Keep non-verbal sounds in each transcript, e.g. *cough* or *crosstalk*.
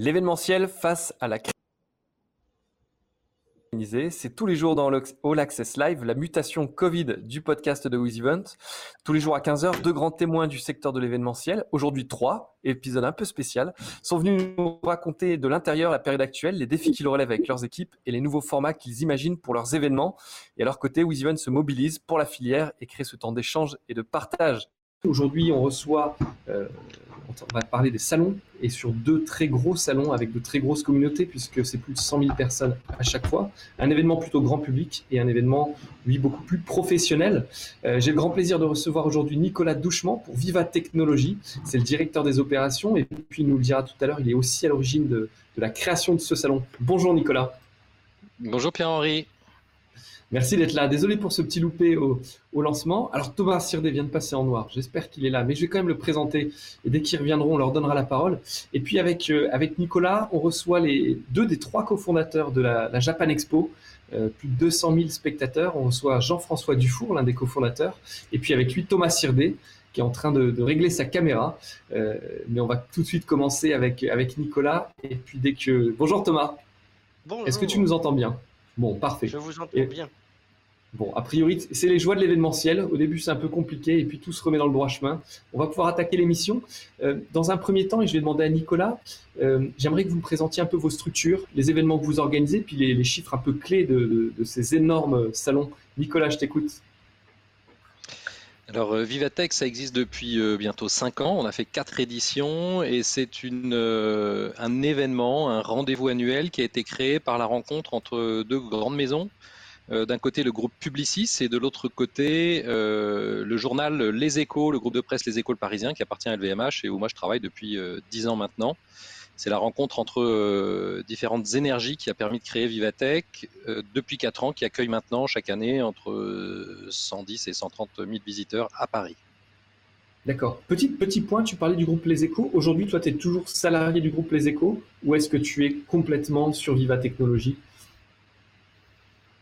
L'événementiel face à la crise c'est tous les jours dans All Access Live, la mutation Covid du podcast de With Event. Tous les jours à 15h, deux grands témoins du secteur de l'événementiel, aujourd'hui trois, épisode un peu spécial, sont venus nous raconter de l'intérieur la période actuelle, les défis qu'ils relèvent avec leurs équipes et les nouveaux formats qu'ils imaginent pour leurs événements. Et à leur côté, With Event se mobilise pour la filière et crée ce temps d'échange et de partage. Aujourd'hui, on reçoit euh, on va parler des salons et sur deux très gros salons avec de très grosses communautés puisque c'est plus de 100 000 personnes à chaque fois. Un événement plutôt grand public et un événement, lui, beaucoup plus professionnel. Euh, j'ai le grand plaisir de recevoir aujourd'hui Nicolas Douchement pour Viva Technologies. C'est le directeur des opérations et puis il nous le dira tout à l'heure, il est aussi à l'origine de la création de ce salon. Bonjour Nicolas. Bonjour Pierre-Henri. Merci d'être là. Désolé pour ce petit loupé au, lancement. Alors Thomas Sirdé vient de passer en noir. J'espère qu'il est là, mais je vais quand même le présenter. Et dès qu'ils reviendront, on leur donnera la parole. Et puis avec, euh, avec Nicolas, on reçoit les deux des trois cofondateurs de la, Japan Expo. Euh, plus de 200 000 spectateurs. On reçoit Jean-François Dufour, l'un des cofondateurs. Et puis avec lui, Thomas Sirdé, qui est en train de, régler sa caméra. Euh, mais on va tout de suite commencer avec, avec Nicolas. Et puis dès que... Bonjour Thomas. Bonjour. Est-ce que tu nous entends bien? Bon, parfait. Je vous entends bien. Bon, a priori, c'est les joies de l'événementiel. Au début, c'est un peu compliqué et puis tout se remet dans le droit chemin. On va pouvoir attaquer l'émission. Euh, dans un premier temps, et je vais demander à Nicolas, euh, j'aimerais que vous me présentiez un peu vos structures, les événements que vous organisez, puis les, chiffres un peu clés de, ces énormes salons. Nicolas, je t'écoute. Alors euh, Vivatech, ça existe depuis bientôt 5 ans. On a fait 4 éditions et c'est un événement, un rendez-vous annuel qui a été créé par la rencontre entre deux grandes maisons, euh, d'un côté le groupe Publicis et de l'autre côté euh, le journal Les Échos, le groupe de presse Les Échos le Parisien qui appartient à LVMH et où moi je travaille depuis euh, dix ans maintenant. C'est la rencontre entre différentes énergies qui a permis de créer Vivatech depuis 4 ans, qui accueille maintenant chaque année entre 110 et 130 000 visiteurs à Paris. D'accord. Petit, petit point, tu parlais du groupe Les Échos. Aujourd'hui, toi, tu es toujours salarié du groupe Les Échos ou est-ce que tu es complètement sur Viva Technologies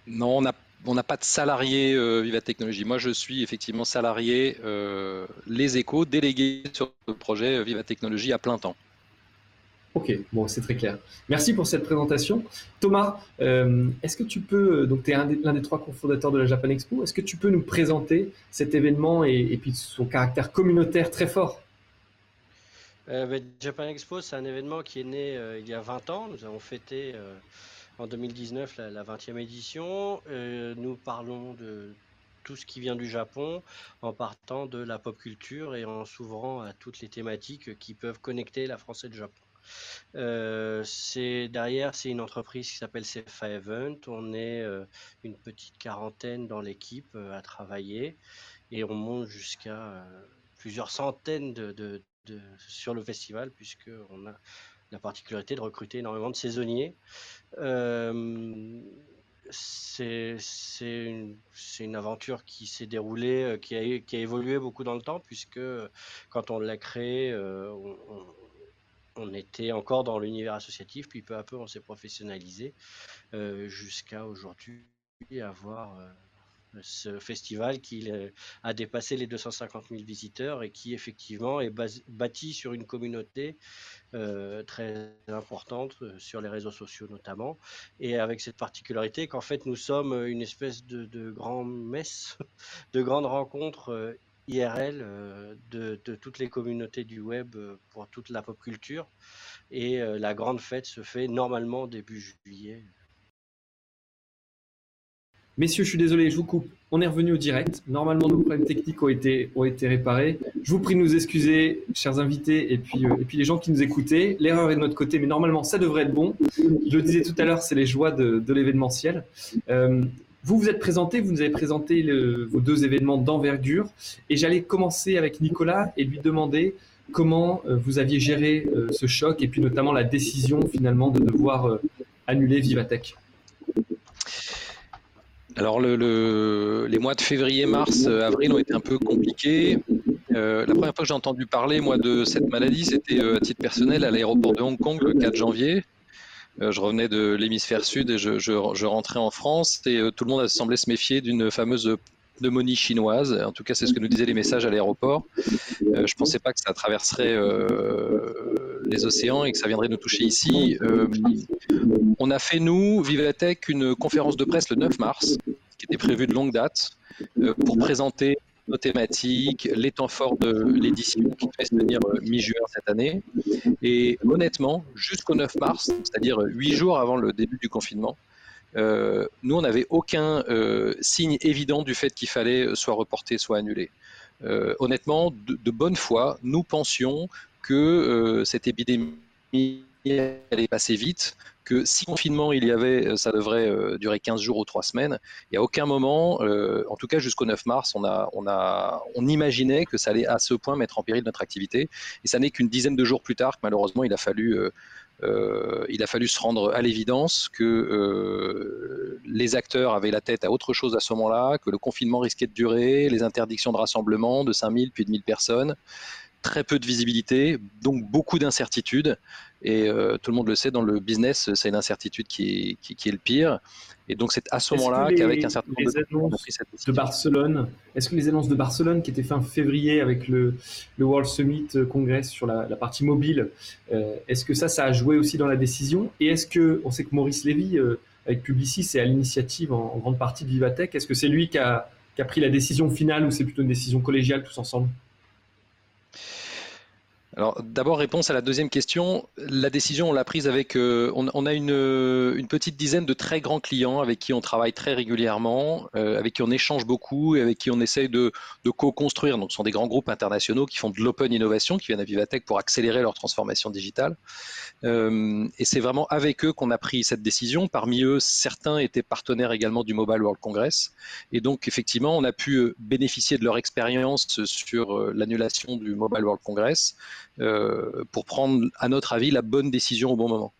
non, on n'a pas de salarié euh, Viva Technologie. Moi, je suis effectivement salarié euh, Les Échos, délégué sur le projet Viva Technologie à plein temps. Ok, bon, c'est très clair. Merci pour cette présentation. Thomas, euh, est-ce que tu peux, donc tu es l'un des, trois cofondateurs de la Japan Expo, est-ce que tu peux nous présenter cet événement et, puis son caractère communautaire très fort? Ben, Japan Expo, c'est un événement qui est né il y a 20 ans. Nous avons fêté en 2019 la, 20e édition. Euh, nous parlons de tout ce qui vient du Japon en partant de la pop culture et en s'ouvrant à toutes les thématiques qui peuvent connecter la France et le Japon. Euh, derrière, c'est une entreprise qui s'appelle CFA Event. On est euh, une petite quarantaine dans l'équipe à travailler et on monte jusqu'à plusieurs centaines de, sur le festival puisque on a la particularité de recruter énormément de saisonniers. Euh, c'est une, une, aventure qui s'est déroulée, euh, qui a, qui a, évolué beaucoup dans le temps, puisque quand on l'a créé, euh, on, était encore dans l'univers associatif, puis peu à peu on s'est professionnalisé jusqu'à aujourd'hui avoir ce festival qui a dépassé les 250 000 visiteurs et qui effectivement est bâti sur une communauté euh, très importante euh, sur les réseaux sociaux notamment. Et avec cette particularité qu'en fait nous sommes une espèce de, de grand messe, *laughs* de grande rencontre euh, IRL de, toutes les communautés du web pour toute la pop culture. Et la grande fête se fait normalement début juillet Messieurs, je suis désolé, je vous coupe. On est revenu au direct. Normalement, nos problèmes techniques ont été, ont été réparés. Je vous prie de nous excuser, chers invités, et puis, euh, et puis les gens qui nous écoutaient. L'erreur est de notre côté, mais normalement, ça devrait être bon. Je le disais tout à l'heure, c'est les joies de, l'événementiel. Euh, vous vous êtes présenté, vous nous avez présenté vos deux événements d'envergure, et j'allais commencer avec Nicolas et lui demander comment euh, vous aviez géré ce choc, et puis notamment la décision finalement de devoir annuler Vivatech. Alors le, les mois de février, mars, euh, avril ont été un peu compliqués. Euh, la première fois que j'ai entendu parler moi de cette maladie, c'était euh, à titre personnel à l'aéroport de Hong Kong le 4 janvier. je revenais de l'hémisphère sud et je, je, rentrais en France et tout le monde a semblé se méfier d'une fameuse pneumonie chinoise. En tout cas, c'est ce que nous disaient les messages à l'aéroport. je ne pensais pas que ça traverserait les océans et que ça viendrait nous toucher ici. on a fait, nous, Vivatech, une conférence de presse le 9 mars, qui était prévue de longue date, pour présenter nos thématiques, les temps forts de l'édition qui devait se tenir mi-juin cette année. Et honnêtement, jusqu'au 9 mars, c'est-à-dire huit jours avant le début du confinement, euh, nous, on n'avait aucun euh, signe évident du fait qu'il fallait soit reporter, soit annuler. Euh, honnêtement, de, bonne foi, nous pensions que cette épidémie allait passer vite, que si confinement il y avait, ça devrait durer 15 jours ou 3 semaines. N'y a aucun moment, en tout cas jusqu'au 9 mars, on, a, on, a, on imaginait que ça allait à ce point mettre en péril notre activité. Et ça n'est qu'une dizaine de jours plus tard que malheureusement il a fallu euh, il a fallu se rendre à l'évidence que euh, les acteurs avaient la tête à autre chose à ce moment-là, que le confinement risquait de durer, les interdictions de rassemblement de 5000 puis de 1000 personnes, très peu de visibilité, donc beaucoup d'incertitudes. Et euh, tout le monde le sait, dans le business, c'est l'incertitude qui, qui, est le pire. Et donc c'est à ce moment-là qu'avec un certain nombre de de Barcelone, est-ce que les annonces de Barcelone qui étaient fin février avec le, le World Summit euh, Congress sur la, partie mobile, euh, est-ce que ça, ça a joué aussi dans la décision? Et est-ce que, on sait que Maurice Lévy, avec Publicis, c'est à l'initiative en, grande partie de Vivatech, est-ce que c'est lui qui a, qui a pris la décision finale ou c'est plutôt une décision collégiale tous ensemble? Alors d'abord réponse à la deuxième question. La décision on l'a prise avec, euh, on, a une, une, petite dizaine de très grands clients avec qui on travaille très régulièrement, euh, avec qui on échange beaucoup et avec qui on essaye de, co-construire. Donc ce sont des grands groupes internationaux qui font de l'open innovation, qui viennent à Vivatech pour accélérer leur transformation digitale. Euh, et c'est vraiment avec eux qu'on a pris cette décision. Parmi eux, certains étaient partenaires également du Mobile World Congress. Et donc effectivement, on a pu bénéficier de leur expérience sur l'annulation du Mobile World Congress. Euh, pour prendre, à notre avis, la bonne décision au bon moment.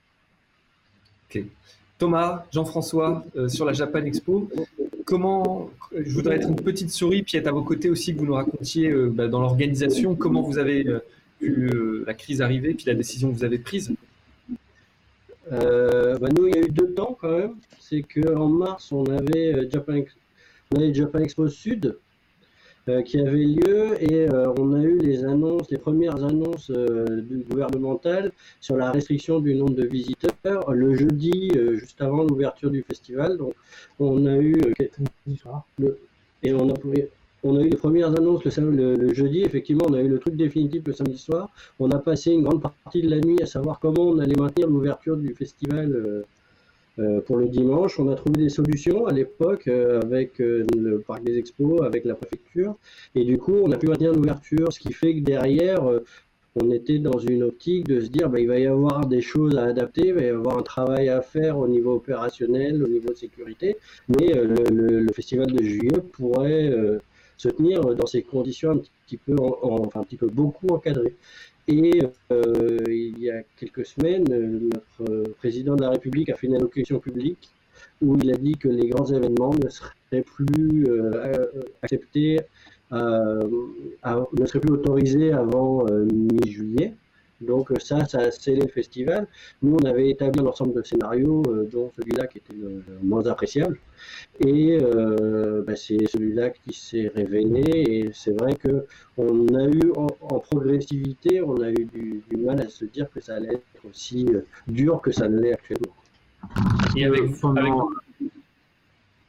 Thomas, Jean-François, euh, sur la Japan Expo, comment, je voudrais être une petite souris, puis être à vos côtés aussi, que vous nous racontiez euh, bah, dans l'organisation, comment vous avez vu la crise arriver, puis la décision que vous avez prise. Bah, nous, il y a eu deux temps quand même. C'est qu'en mars, on avait, Japan, on avait Japan Expo Sud, qui avait lieu et euh, on a eu les annonces, les premières annonces euh, gouvernementales sur la restriction du nombre de visiteurs le jeudi juste avant l'ouverture du festival. Donc on a eu le, et on a on a eu les premières annonces le, le, jeudi, effectivement, on a eu le truc définitif le samedi soir. On a passé une grande partie de la nuit à savoir comment on allait maintenir l'ouverture du festival euh, pour le dimanche. On a trouvé des solutions à l'époque euh, avec euh, le parc des expos, avec la préfecture. Et du coup, on a pu maintenir l'ouverture, ce qui fait que derrière, on était dans une optique de se dire bah, il va y avoir des choses à adapter, il va y avoir un travail à faire au niveau opérationnel, au niveau de sécurité, mais le, festival de juillet pourrait se tenir dans ces conditions un peu, enfin un petit peu beaucoup encadrées. Et euh, il y a quelques semaines, notre président de la République a fait une allocution publique où il a dit que les grands événements ne seraient plus euh, acceptés, euh, ne seraient plus autorisés avant mi-juillet. Donc ça, ça a scellé le festival. Nous, on avait établi un ensemble de scénarios, euh, dont celui-là qui était le, moins appréciable. Et euh, bah, c'est celui-là qui s'est révélé. Et c'est vrai que on a eu en, progressivité, on a eu du, mal à se dire que ça allait être aussi euh, dur que ça ne l'est actuellement. Et avec, pendant,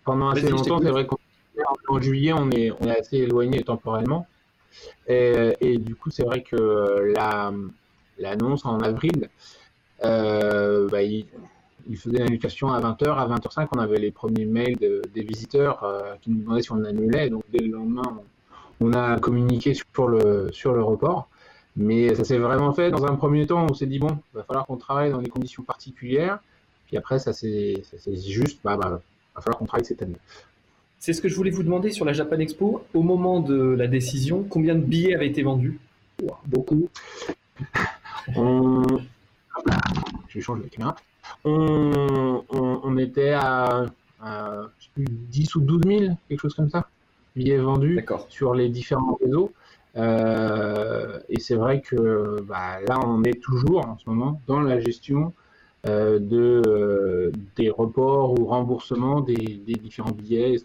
pendant assez longtemps, c'est vrai qu'en juillet, on est, on est assez éloigné temporellement. Et, et du coup, c'est vrai que la l'annonce en avril, euh, bah, il, faisait l'invitation à 20h. À 20h05, on avait les premiers mails des visiteurs euh, qui nous demandaient si on annulait. Donc dès le lendemain, on, a communiqué sur le, sur le report. Mais ça s'est vraiment fait dans un premier temps. On s'est dit, bon, il va falloir qu'on travaille dans des conditions particulières. Puis après, ça c'est juste, bah, bah, va falloir qu'on travaille cette année. C'est ce que je voulais vous demander sur la Japan Expo. Au moment de la décision, combien de billets avaient été vendus? Beaucoup. On... Je change caméra. On, était à, 10 ou 12 000, quelque chose comme ça, billets vendus sur les différents réseaux. Euh, et c'est vrai que bah, là, on est toujours en ce moment dans la gestion euh, de, euh, des reports ou remboursements des, différents billets.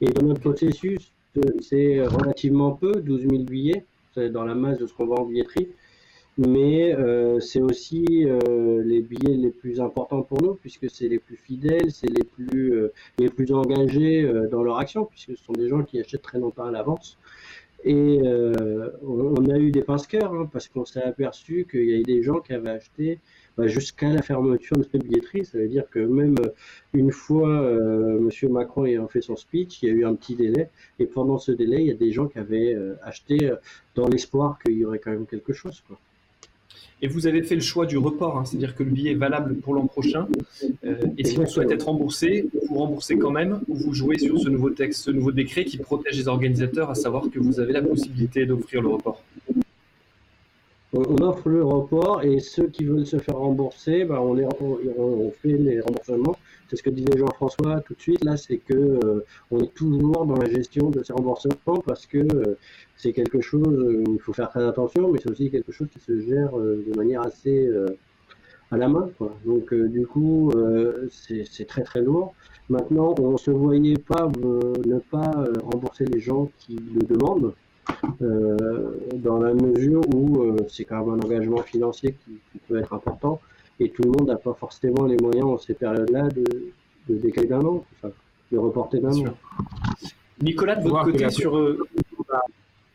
Et dans notre processus, c'est relativement peu, 12 000 billets, c'est dans la masse de ce qu'on vend en billetterie. Mais euh, c'est aussi euh, les billets les plus importants pour nous puisque c'est les plus fidèles, c'est les plus euh, les plus engagés dans leur action puisque ce sont des gens qui achètent très longtemps à l'avance. Et on, a eu des pince-cœurs hein, parce qu'on s'est aperçu qu'il y avait des gens qui avaient acheté bah, jusqu'à la fermeture de cette billetterie. Ça veut dire que même une fois M. Macron ayant fait son speech, il y a eu un petit délai. Et pendant ce délai, il y a des gens qui avaient acheté dans l'espoir qu'il y aurait quand même quelque chose. Quoi. Et vous avez fait le choix du report, hein, c'est-à-dire que le billet est valable pour l'an prochain. Euh, et si vous souhaitez être remboursé, vous remboursez quand même ou vous jouez sur ce nouveau texte, ce nouveau décret qui protège les organisateurs, à savoir que vous avez la possibilité d'offrir le report. On offre le report et ceux qui veulent se faire rembourser, bah, on, fait les remboursements. C'est ce que disait Jean-François tout de suite là, c'est que euh, on est toujours dans la gestion de ces remboursements parce que euh, c'est quelque chose où il faut faire très attention, mais c'est aussi quelque chose qui se gère euh, de manière assez à la main. Donc du coup, c'est très très lourd. Maintenant, on se voyait pas ne pas rembourser les gens qui le demandent. Dans la mesure où c'est quand même un engagement financier qui, peut être important et tout le monde n'a pas forcément les moyens en ces périodes-là de, de décaler d'un an, de reporter d'un an. Nicolas, de votre côté, sur. Euh,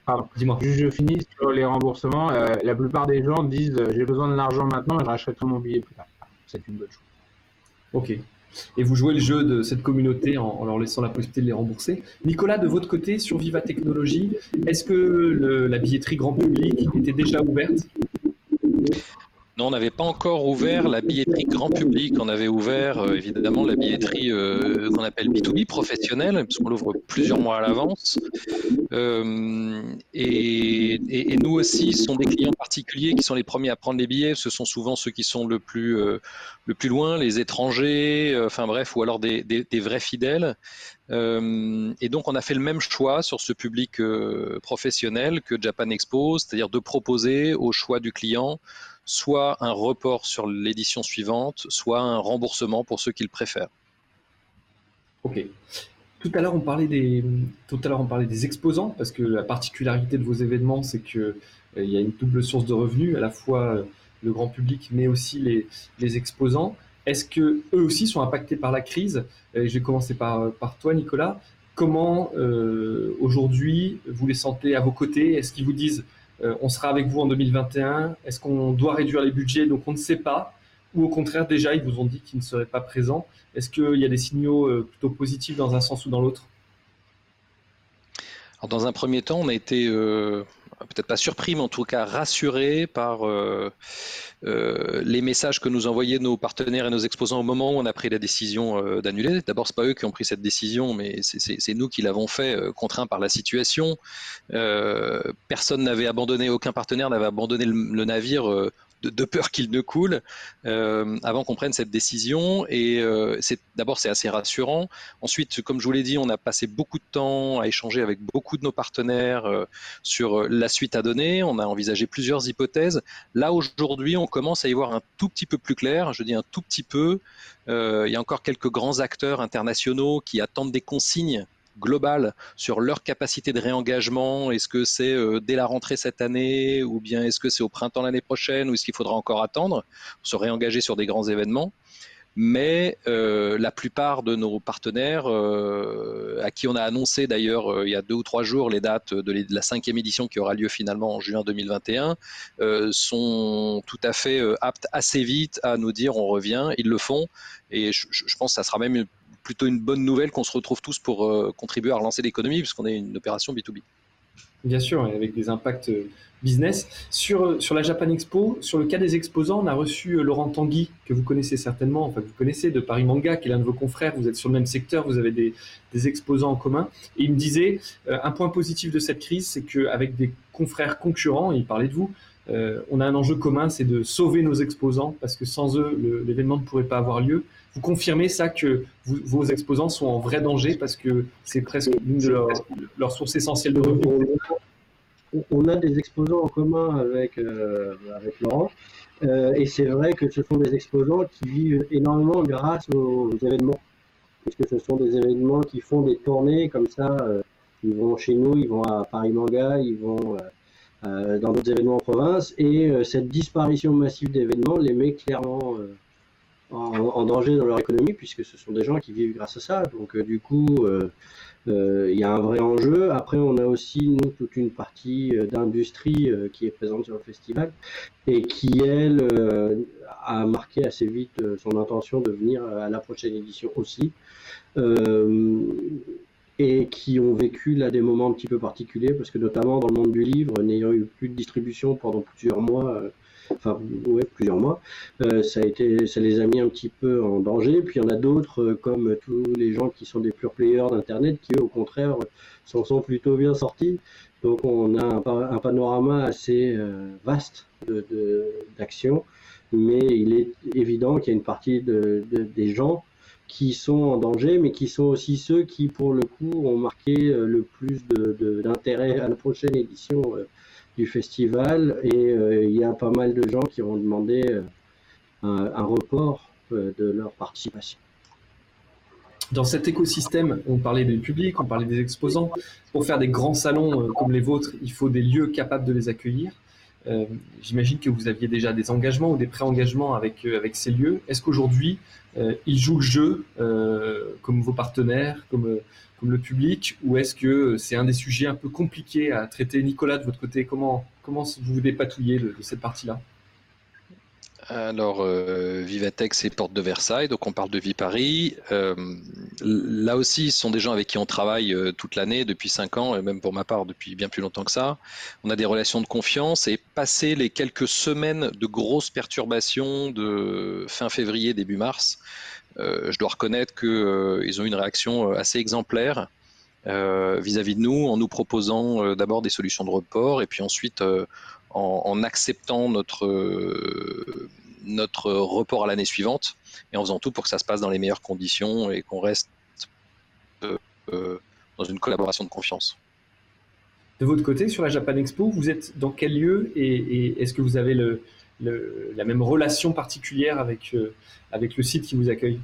Pardon. Dis-moi. Je finis sur les remboursements. Euh, la plupart des gens disent euh, j'ai besoin de l'argent maintenant et je rachèterai mon billet plus tard. C'est une bonne chose. Ok. Et vous jouez le jeu de cette communauté en, leur laissant la possibilité de les rembourser. Nicolas, de votre côté, sur Viva Technologie, est-ce que la billetterie grand public était déjà ouverte? On n'avait pas encore ouvert la billetterie grand public. On avait ouvert euh, évidemment la billetterie euh, qu'on appelle B2B professionnelle, puisqu'on l'ouvre plusieurs mois à l'avance. Euh, et, nous aussi, ce sont des clients particuliers qui sont les premiers à prendre les billets. Ce sont souvent ceux qui sont le plus, le plus loin, les étrangers, enfin bref, ou alors des, des vrais fidèles. et donc, on a fait le même choix sur ce public professionnel que Japan Expo, c'est-à-dire de proposer au choix du client soit un report sur l'édition suivante, soit un remboursement pour ceux qui le préfèrent. Ok. Tout à l'heure, on parlait des, on parlait des exposants parce que la particularité de vos événements, c'est que euh, il y a une double source de revenus, à la fois euh, le grand public, mais aussi les, les exposants. Est-ce que eux aussi sont impactés par la crise? Je vais commencer par, par toi, Nicolas. Comment euh, aujourd'hui vous les sentez à vos côtés? Est-ce qu'ils vous disent euh, on sera avec vous en 2021 Est-ce qu'on doit réduire les budgets? Donc on ne sait pas. Ou au contraire, déjà, ils vous ont dit qu'ils ne seraient pas présents. Est-ce qu'il y a des signaux euh, plutôt positifs dans un sens ou dans l'autre? Dans un premier temps, on a été euh, peut-être pas surpris, mais en tout cas rassuré par euh, euh, les messages que nous envoyaient nos partenaires et nos exposants au moment où on a pris la décision euh, d'annuler. D'abord, c'est pas eux qui ont pris cette décision, mais c'est nous qui l'avons fait, contraints par la situation. personne n'avait abandonné, aucun partenaire n'avait abandonné le navire de, peur qu'il ne coule euh, avant qu'on prenne cette décision. Et euh, c'est d'abord c'est assez rassurant. Ensuite, comme je vous l'ai dit, on a passé beaucoup de temps à échanger avec beaucoup de nos partenaires euh, sur la suite à donner. On a envisagé plusieurs hypothèses. Là aujourd'hui, on commence à y voir un tout petit peu plus clair. Je dis un tout petit peu. il y a encore quelques grands acteurs internationaux qui attendent des consignes globale sur leur capacité de réengagement. Est-ce que c'est euh, dès la rentrée cette année ou bien est-ce que c'est au printemps l'année prochaine ou est-ce qu'il faudra encore attendre pour se réengager sur des grands événements mais euh, la plupart de nos partenaires, euh, à qui on a annoncé d'ailleurs il y a deux ou trois jours les dates de, la cinquième édition qui aura lieu finalement en juin 2021, sont tout à fait aptes assez vite à nous dire on revient, ils le font, et je, je pense que ça sera même plutôt une bonne nouvelle qu'on se retrouve tous pour euh, contribuer à relancer l'économie, puisqu'on est une opération B2B. Bien sûr, avec des impacts euh, business. Sur, euh, sur la Japan Expo, sur le cas des exposants, on a reçu Laurent Tanguy, que vous connaissez certainement, enfin vous connaissez de Paris Manga, qui est l'un de vos confrères, vous êtes sur le même secteur, vous avez des, exposants en commun. Et il me disait, un point positif de cette crise, c'est qu'avec des confrères concurrents, il parlait de vous, on a un enjeu commun, c'est de sauver nos exposants, parce que sans eux, l'événement ne pourrait pas avoir lieu. Vous confirmez ça que vos exposants sont en vrai danger parce que c'est presque une de leurs sources essentielles de revenus? On a des exposants en commun avec, euh, avec Laurent. Euh, et c'est vrai que ce sont des exposants qui vivent énormément grâce aux événements. Puisque ce sont des événements qui font des tournées comme ça. Euh, ils vont chez nous, ils vont à Paris Manga, ils vont dans d'autres événements en province. Et cette disparition massive d'événements les met clairement en, danger dans leur économie, puisque ce sont des gens qui vivent grâce à ça. Donc du coup, il y a un vrai enjeu. Après, on a aussi, nous, toute une partie d'industrie qui est présente sur le festival et qui, elle, a marqué assez vite son intention de venir à la prochaine édition aussi. Euh, et qui ont vécu là des moments un petit peu particuliers, parce que notamment dans le monde du livre, n'ayant eu plus de distribution pendant plusieurs mois, euh, enfin ouais, plusieurs mois, euh, ça a été, ça les a mis un petit peu en danger. Puis il y en a d'autres, comme tous les gens qui sont des pure players d'internet, qui eux au contraire s'en sont plutôt bien sortis. Donc on a un, panorama assez vaste d'actions, de, mais il est évident qu'il y a une partie de, des gens qui sont en danger, mais qui sont aussi ceux qui, pour le coup, ont marqué euh, le plus d'intérêt à la prochaine édition euh, du festival. Et euh, il y a pas mal de gens qui ont demandé un, report de leur participation. Dans cet écosystème, on parlait des publics, on parlait des exposants. Pour faire des grands salons comme les vôtres, il faut des lieux capables de les accueillir. J'imagine que vous aviez déjà des engagements ou des pré-engagements avec, avec ces lieux. Est-ce qu'aujourd'hui, euh, ils jouent le jeu euh, comme vos partenaires, comme, comme le public, ou est-ce que c'est un des sujets un peu compliqués à traiter? Nicolas, de votre côté, comment, comment vous vous dépatouillez de cette partie-là? Alors, euh, Vivatech, c'est Porte de Versailles, donc on parle de Viparis. Euh, là aussi, ce sont des gens avec qui on travaille euh, toute l'année, depuis 5 ans, et même pour ma part, depuis bien plus longtemps que ça. On a des relations de confiance, et passé les quelques semaines de grosses perturbations de fin février, début mars, je dois reconnaître qu'ils ont eu une réaction assez exemplaire vis-à-vis de nous, en nous proposant d'abord des solutions de report, et puis ensuite en, acceptant notre notre report à l'année suivante et en faisant tout pour que ça se passe dans les meilleures conditions et qu'on reste euh, euh, dans une collaboration de confiance. De votre côté, sur la Japan Expo, vous êtes dans quel lieu et, est-ce que vous avez le, la même relation particulière avec, euh, avec le site qui vous accueille.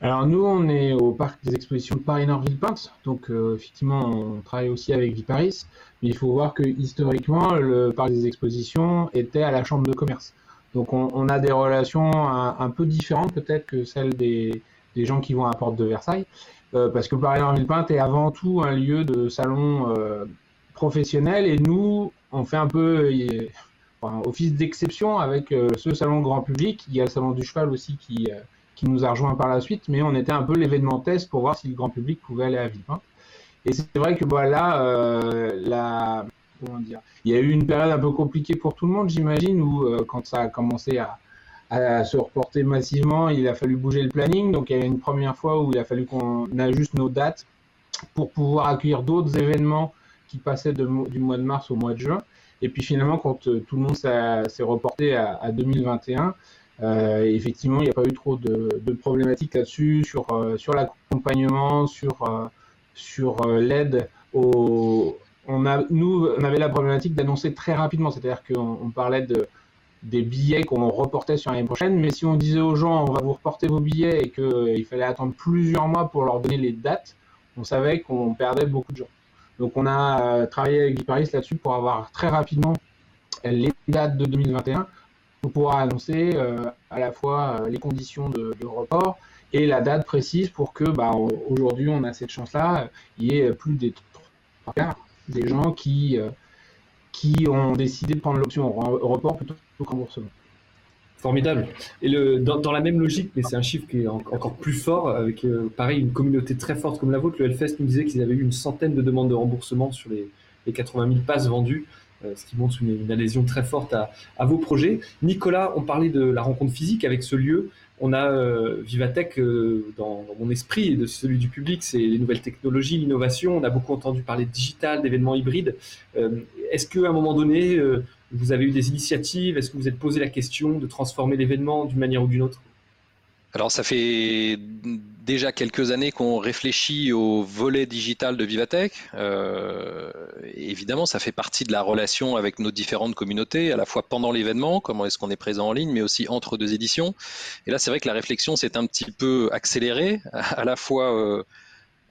Alors nous, on est au parc des expositions de Paris-Nord-Villepinte, donc effectivement, on travaille aussi avec Viparis, mais il faut voir que historiquement, le parc des expositions était à la chambre de commerce. Donc on, a des relations un, peu différentes peut-être que celles des, gens qui vont à la porte de Versailles, euh, parce que Paris en Villepinte est avant tout un lieu de salon euh, professionnel. Et nous, on fait un peu office d'exception avec euh, ce salon grand public. Il y a le salon du cheval aussi qui, qui nous a rejoint par la suite, mais on était un peu l'événement test pour voir si le grand public pouvait aller à Villepinte. Et c'est vrai que voilà, la, il y a eu une période un peu compliquée pour tout le monde, j'imagine, où euh, quand ça a commencé à, se reporter massivement, il a fallu bouger le planning. Donc il y a une première fois où il a fallu qu'on ajuste nos dates pour pouvoir accueillir d'autres événements qui passaient du mois de mars au mois de juin. Et puis finalement, quand euh, tout le monde s'est reporté à, 2021, euh, effectivement, il n'y a pas eu trop de, problématiques là-dessus, sur, sur l'accompagnement, sur, l'aide nous, on avait la problématique d'annoncer très rapidement, c'est-à-dire qu'on parlait de, des billets qu'on reportait sur l'année prochaine, mais si on disait aux gens on va vous reporter vos billets et qu'il fallait attendre plusieurs mois pour leur donner les dates, on savait qu'on perdait beaucoup de gens. Donc on a euh, travaillé avec Paris là-dessus pour avoir très rapidement les dates de 2021 pour pouvoir annoncer euh, à la fois euh, les conditions de, report et la date précise pour que bah, aujourd'hui on a cette chance-là, il y ait plus des trois quarts des gens qui, qui ont décidé de prendre l'option report plutôt que remboursement. Formidable. Et le, dans, la même logique, mais c'est un chiffre qui est encore plus fort, avec euh, pareil une communauté très forte comme la vôtre, le Hellfest nous disait qu'ils avaient eu une centaine de demandes de remboursement sur les, les 80 000 passes vendues, euh, ce qui montre une, adhésion très forte à, vos projets. Nicolas, on parlait de la rencontre physique avec ce lieu. On a euh, Vivatech euh, dans, mon esprit et de celui du public, c'est les nouvelles technologies, l'innovation. On a beaucoup entendu parler de digital, d'événements hybrides. Euh, est-ce qu'à un moment donné, vous avez eu des initiatives Est-ce que vous êtes posé la question de transformer l'événement d'une manière ou d'une autre? Alors ça fait déjà quelques années qu'on réfléchit au volet digital de Vivatech. Euh, évidemment, ça fait partie de la relation avec nos différentes communautés, à la fois pendant l'événement, comment est-ce qu'on est présent en ligne, mais aussi entre deux éditions. Et là, c'est vrai que la réflexion s'est un petit peu accélérée, à la fois euh,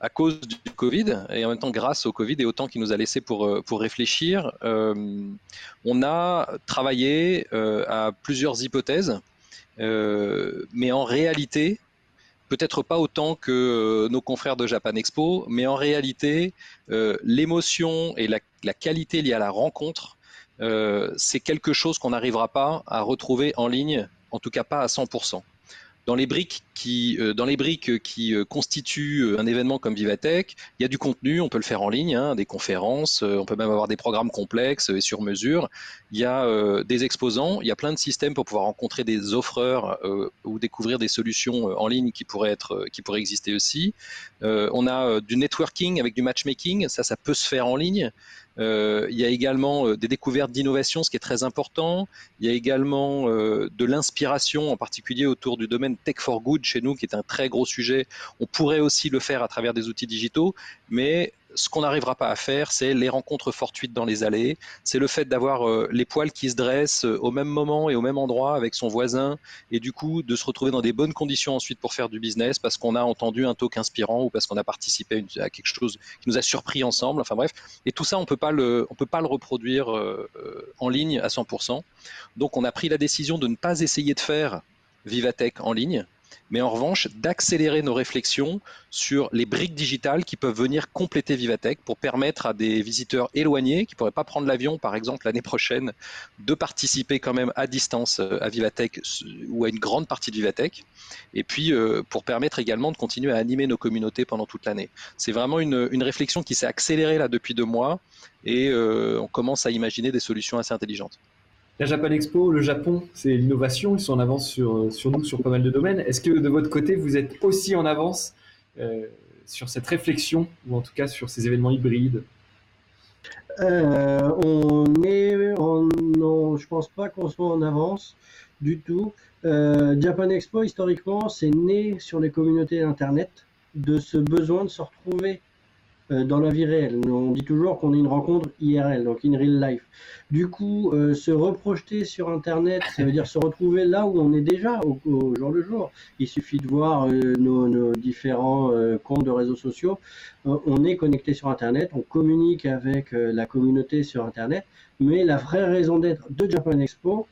à cause du Covid et en même temps grâce au Covid et au temps qu'il nous a laissé pour, pour réfléchir, on a travaillé à plusieurs hypothèses, mais en réalité, peut-être pas autant que euh, nos confrères de Japan Expo, mais en réalité, euh, l'émotion et la, qualité liée à la rencontre, euh, c'est quelque chose qu'on n'arrivera pas à retrouver en ligne, en tout cas pas à 100% dans les briques qui, euh, dans les briques qui euh, constituent euh, un événement comme Vivatech, il y a du contenu, on peut le faire en ligne, hein, des conférences, on peut même avoir des programmes complexes et sur mesure. Il y a des exposants, il y a plein de systèmes pour pouvoir rencontrer des offreurs ou découvrir des solutions en ligne qui pourraient être, qui pourraient exister aussi. on a du networking avec du matchmaking, ça, ça peut se faire en ligne. Euh, il y a également euh, des découvertes d'innovation, ce qui est très important. Il y a également euh, de l'inspiration, en particulier autour du domaine Tech for Good chez nous, qui est un très gros sujet. On pourrait aussi le faire à travers des outils digitaux, mais ce qu'on n'arrivera pas à faire, c'est les rencontres fortuites dans les allées, c'est le fait d'avoir euh, les poils qui se dressent euh, au même moment et au même endroit avec son voisin, et du coup de se retrouver dans des bonnes conditions ensuite pour faire du business parce qu'on a entendu un talk inspirant ou parce qu'on a participé à quelque chose qui nous a surpris ensemble. Enfin bref, et tout ça on peut peut pas le reproduire euh, en ligne à 100%. Donc on a pris la décision de ne pas essayer de faire Vivatech en ligne mais en revanche d'accélérer nos réflexions sur les briques digitales qui peuvent venir compléter Vivatech pour permettre à des visiteurs éloignés qui ne pourraient pas prendre l'avion, par exemple l'année prochaine, de participer quand même à distance euh, à Vivatech ou à une grande partie de Vivatech, et puis euh, pour permettre également de continuer à animer nos communautés pendant toute l'année. C'est vraiment une, réflexion qui s'est accélérée là depuis deux mois, et euh, on commence à imaginer des solutions assez intelligentes. La Japan Expo, le Japon, c'est l'innovation, ils sont en avance sur, sur nous, sur pas mal de domaines. Est-ce que de votre côté, vous êtes aussi en avance euh, sur cette réflexion, ou en tout cas sur ces événements hybrides? Euh, On est, je pense pas qu'on soit en avance du tout. Euh, Japan Expo, historiquement, c'est né sur les communautés Internet de ce besoin de se retrouver euh, dans la vie réelle. On dit toujours qu'on est une rencontre IRL, donc in real life. Du coup, euh, se reprojeter sur Internet, ça veut dire se retrouver là où on est déjà au, jour le jour. Il suffit de voir euh, nos, différents comptes de réseaux sociaux. on est connecté sur Internet, on communique avec la communauté sur Internet, mais la vraie raison d'être de Japan Expo,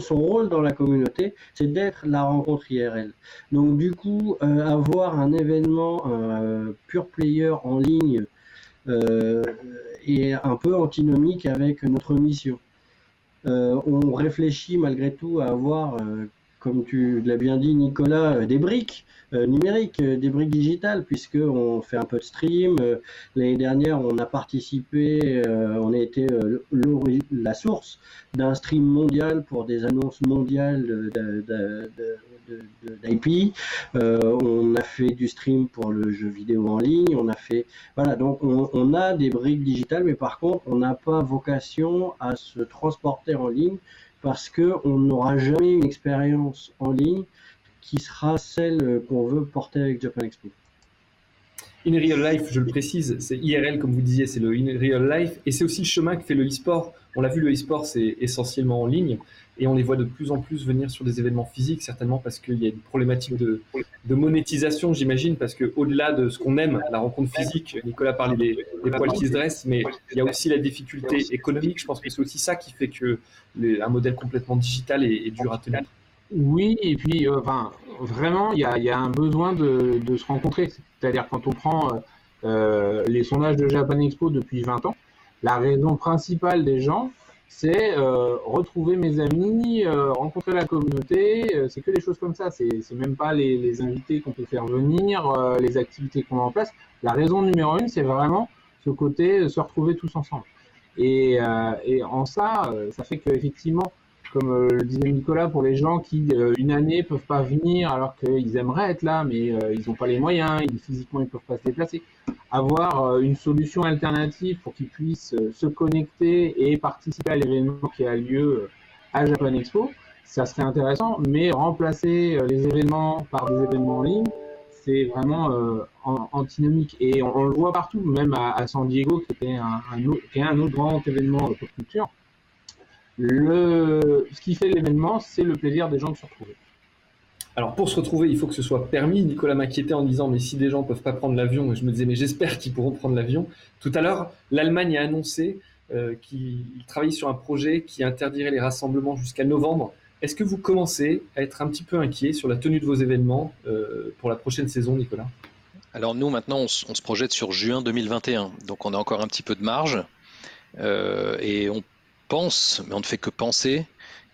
son rôle dans la communauté, c'est d'être la rencontre IRL. Donc du coup, euh, avoir un événement euh, pure player en ligne euh, est un peu antinomique avec notre mission. on réfléchit malgré tout à avoir, comme tu l'as bien dit Nicolas, des briques numérique, euh, des briques digitales, puisqu'on fait un peu de stream. Euh, l'année dernière, on a participé, on a été la source d'un stream mondial pour des annonces mondiales d'IP. on a fait du stream pour le jeu vidéo en ligne. On a fait, voilà, donc on, on a des briques digitales, mais par contre, on n'a pas vocation à se transporter en ligne parce qu'on n'aura jamais une expérience en ligne qui sera celle qu'on veut porter avec Japan Expo. In Real Life, je le précise, c'est IRL comme vous disiez, c'est le In Real Life et c'est aussi le chemin que fait le e-sport. On l'a vu, le e-sport c'est essentiellement en ligne et on les voit de plus en plus venir sur des événements physiques, certainement parce qu'il y a une problématique de, de monétisation, j'imagine, parce qu'au-delà de ce qu'on aime, la rencontre physique, Nicolas parlait des, des, poils qui se dressent, mais il y a aussi la difficulté économique. Je pense que c'est aussi ça qui fait que un modèle complètement digital est dur à tenir. Oui, et puis euh, enfin, vraiment, il y a, un besoin de, se rencontrer. C'est-à-dire quand on prend euh, euh, les sondages de Japan Expo depuis 20 ans, la raison principale des gens, c'est retrouver mes amis, rencontrer la communauté, c'est que des choses comme ça. C'est même pas les, invités qu'on peut faire venir, les activités qu'on met en place. La raison numéro une, c'est vraiment ce côté se retrouver tous ensemble. Et, et en ça, ça fait qu'effectivement, comme euh, le disait Nicolas, pour les gens qui, euh, une année, peuvent pas venir alors qu'ils aimeraient être là, mais euh, ils n'ont pas les moyens, physiquement, ils peuvent pas se déplacer. Avoir une solution alternative pour qu'ils puissent se connecter et participer à l'événement qui a lieu à Japan Expo, ça serait intéressant, mais remplacer les événements par des événements en ligne, c'est vraiment antinomique. Et on, le voit partout, même à, San Diego, qui, était un, est un autre grand événement de culture le, ce qui fait l'événement, c'est le plaisir des gens de se retrouver. Alors pour se retrouver, il faut que ce soit permis. Nicolas m'inquiétait en disant mais si des gens peuvent pas prendre l'avion, je me disais mais j'espère qu'ils pourront prendre l'avion. Tout à l'heure, l'Allemagne a annoncé euh, qu'il travaillait sur un projet qui interdirait les rassemblements jusqu'à novembre. Est-ce que vous commencez à être un petit peu inquiet sur la tenue de vos événements euh, pour la prochaine saison, Nicolas? Alors nous maintenant, on, se projette sur juin 2021, donc on a encore un petit peu de marge euh, et on pense, mais on ne fait que penser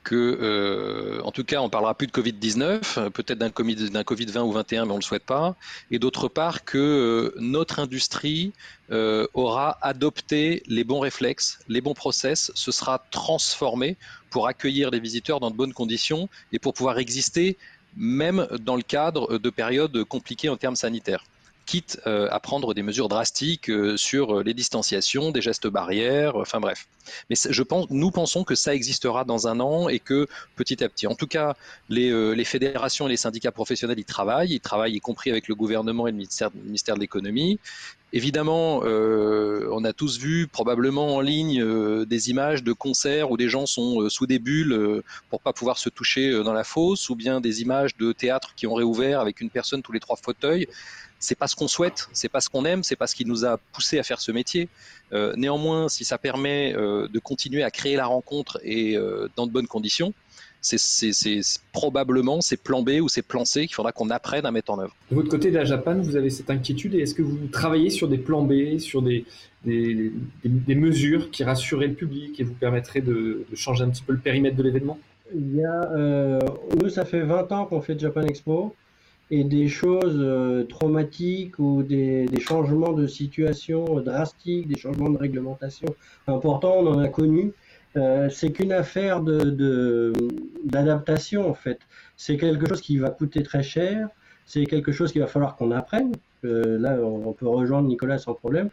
que, euh, en tout cas, on parlera plus de Covid-19, peut-être d'un Covid-20 ou 21, mais on ne le souhaite pas. Et d'autre part, que euh, notre industrie euh, aura adopté les bons réflexes, les bons process, se sera transformée pour accueillir les visiteurs dans de bonnes conditions et pour pouvoir exister même dans le cadre de périodes compliquées en termes sanitaires quitte euh, à prendre des mesures drastiques euh, sur euh, les distanciations, des gestes barrières, enfin bref. Mais je pense, nous pensons que ça existera dans un an et que petit à petit, en tout cas, les, fédérations et les syndicats professionnels y travaillent, ils travaillent y compris avec le gouvernement et le ministère, ministère de l'économie. Évidemment, on a tous vu probablement en ligne des images de concerts où des gens sont sous des bulles pour pas pouvoir se toucher dans la fosse, ou bien des images de théâtre qui ont réouvert avec une personne tous les trois fauteuils c'est pas ce qu'on souhaite, c'est pas ce qu'on aime, c'est pas ce qui nous a poussé à faire ce métier. Euh, néanmoins, si ça permet euh, de continuer à créer la rencontre et euh, dans de bonnes conditions, c'est probablement ces plans B ou ces plans C qu'il faudra qu'on apprenne à mettre en œuvre. De votre côté, de la Japan, vous avez cette inquiétude et est-ce que vous travaillez sur des plans B, sur des, des, mesures qui rassuraient le public et vous permettraient de, changer un petit peu le périmètre de l'événement? Il y a, nous, ça fait 20 ans qu'on fait Japan Expo et des choses euh, traumatiques ou des, des, changements de situation drastiques, des changements de réglementation importants, on en a connu. Euh, c'est qu'une affaire de d'adaptation en fait. C'est quelque chose qui va coûter très cher. C'est quelque chose qu'il va falloir qu'on apprenne. Euh, là, on peut rejoindre Nicolas sans problème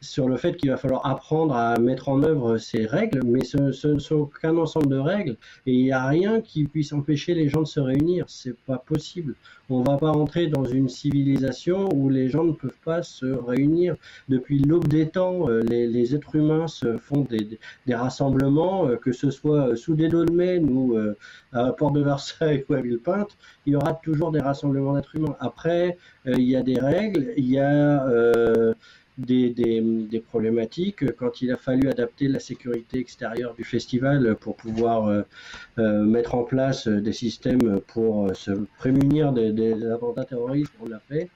sur le fait qu'il va falloir apprendre à mettre en œuvre ces règles, mais ce, ne sont qu'un ensemble de règles et il n'y a rien qui puisse empêcher les gens de se réunir. C'est pas possible. On va pas rentrer dans une civilisation où les gens ne peuvent pas se réunir. Depuis l'aube des temps, euh, les, êtres humains se font des, des rassemblements, euh, que ce soit sous des dolmens ou à Port de Versailles *laughs* ou à Villepinte, il y aura toujours des rassemblements d'êtres humains. Après, il y a des règles il y a euh, des, problématiques quand il a fallu adapter la sécurité extérieure du festival pour pouvoir euh, euh, mettre en place des systèmes pour se prémunir des, des attentats terroristes, on l'a fait.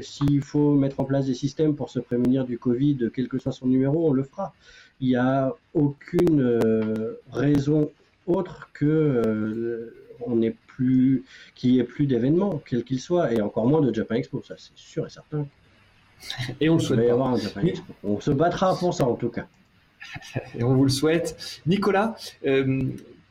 S'il faut mettre en place des systèmes pour se prémunir du Covid, quel que soit son numéro, on le fera. Il n'y a aucune raison autre que on n'est plus, qu'il n'y ait plus d'événements, quels qu'ils soient, et encore moins de Japan Expo, ça c'est sûr et certain. *laughs* Et on le souhaite. Avoir un Japan Expo. On se battra pour ça en tout cas. *laughs* et on vous le souhaite. Nicolas, euh,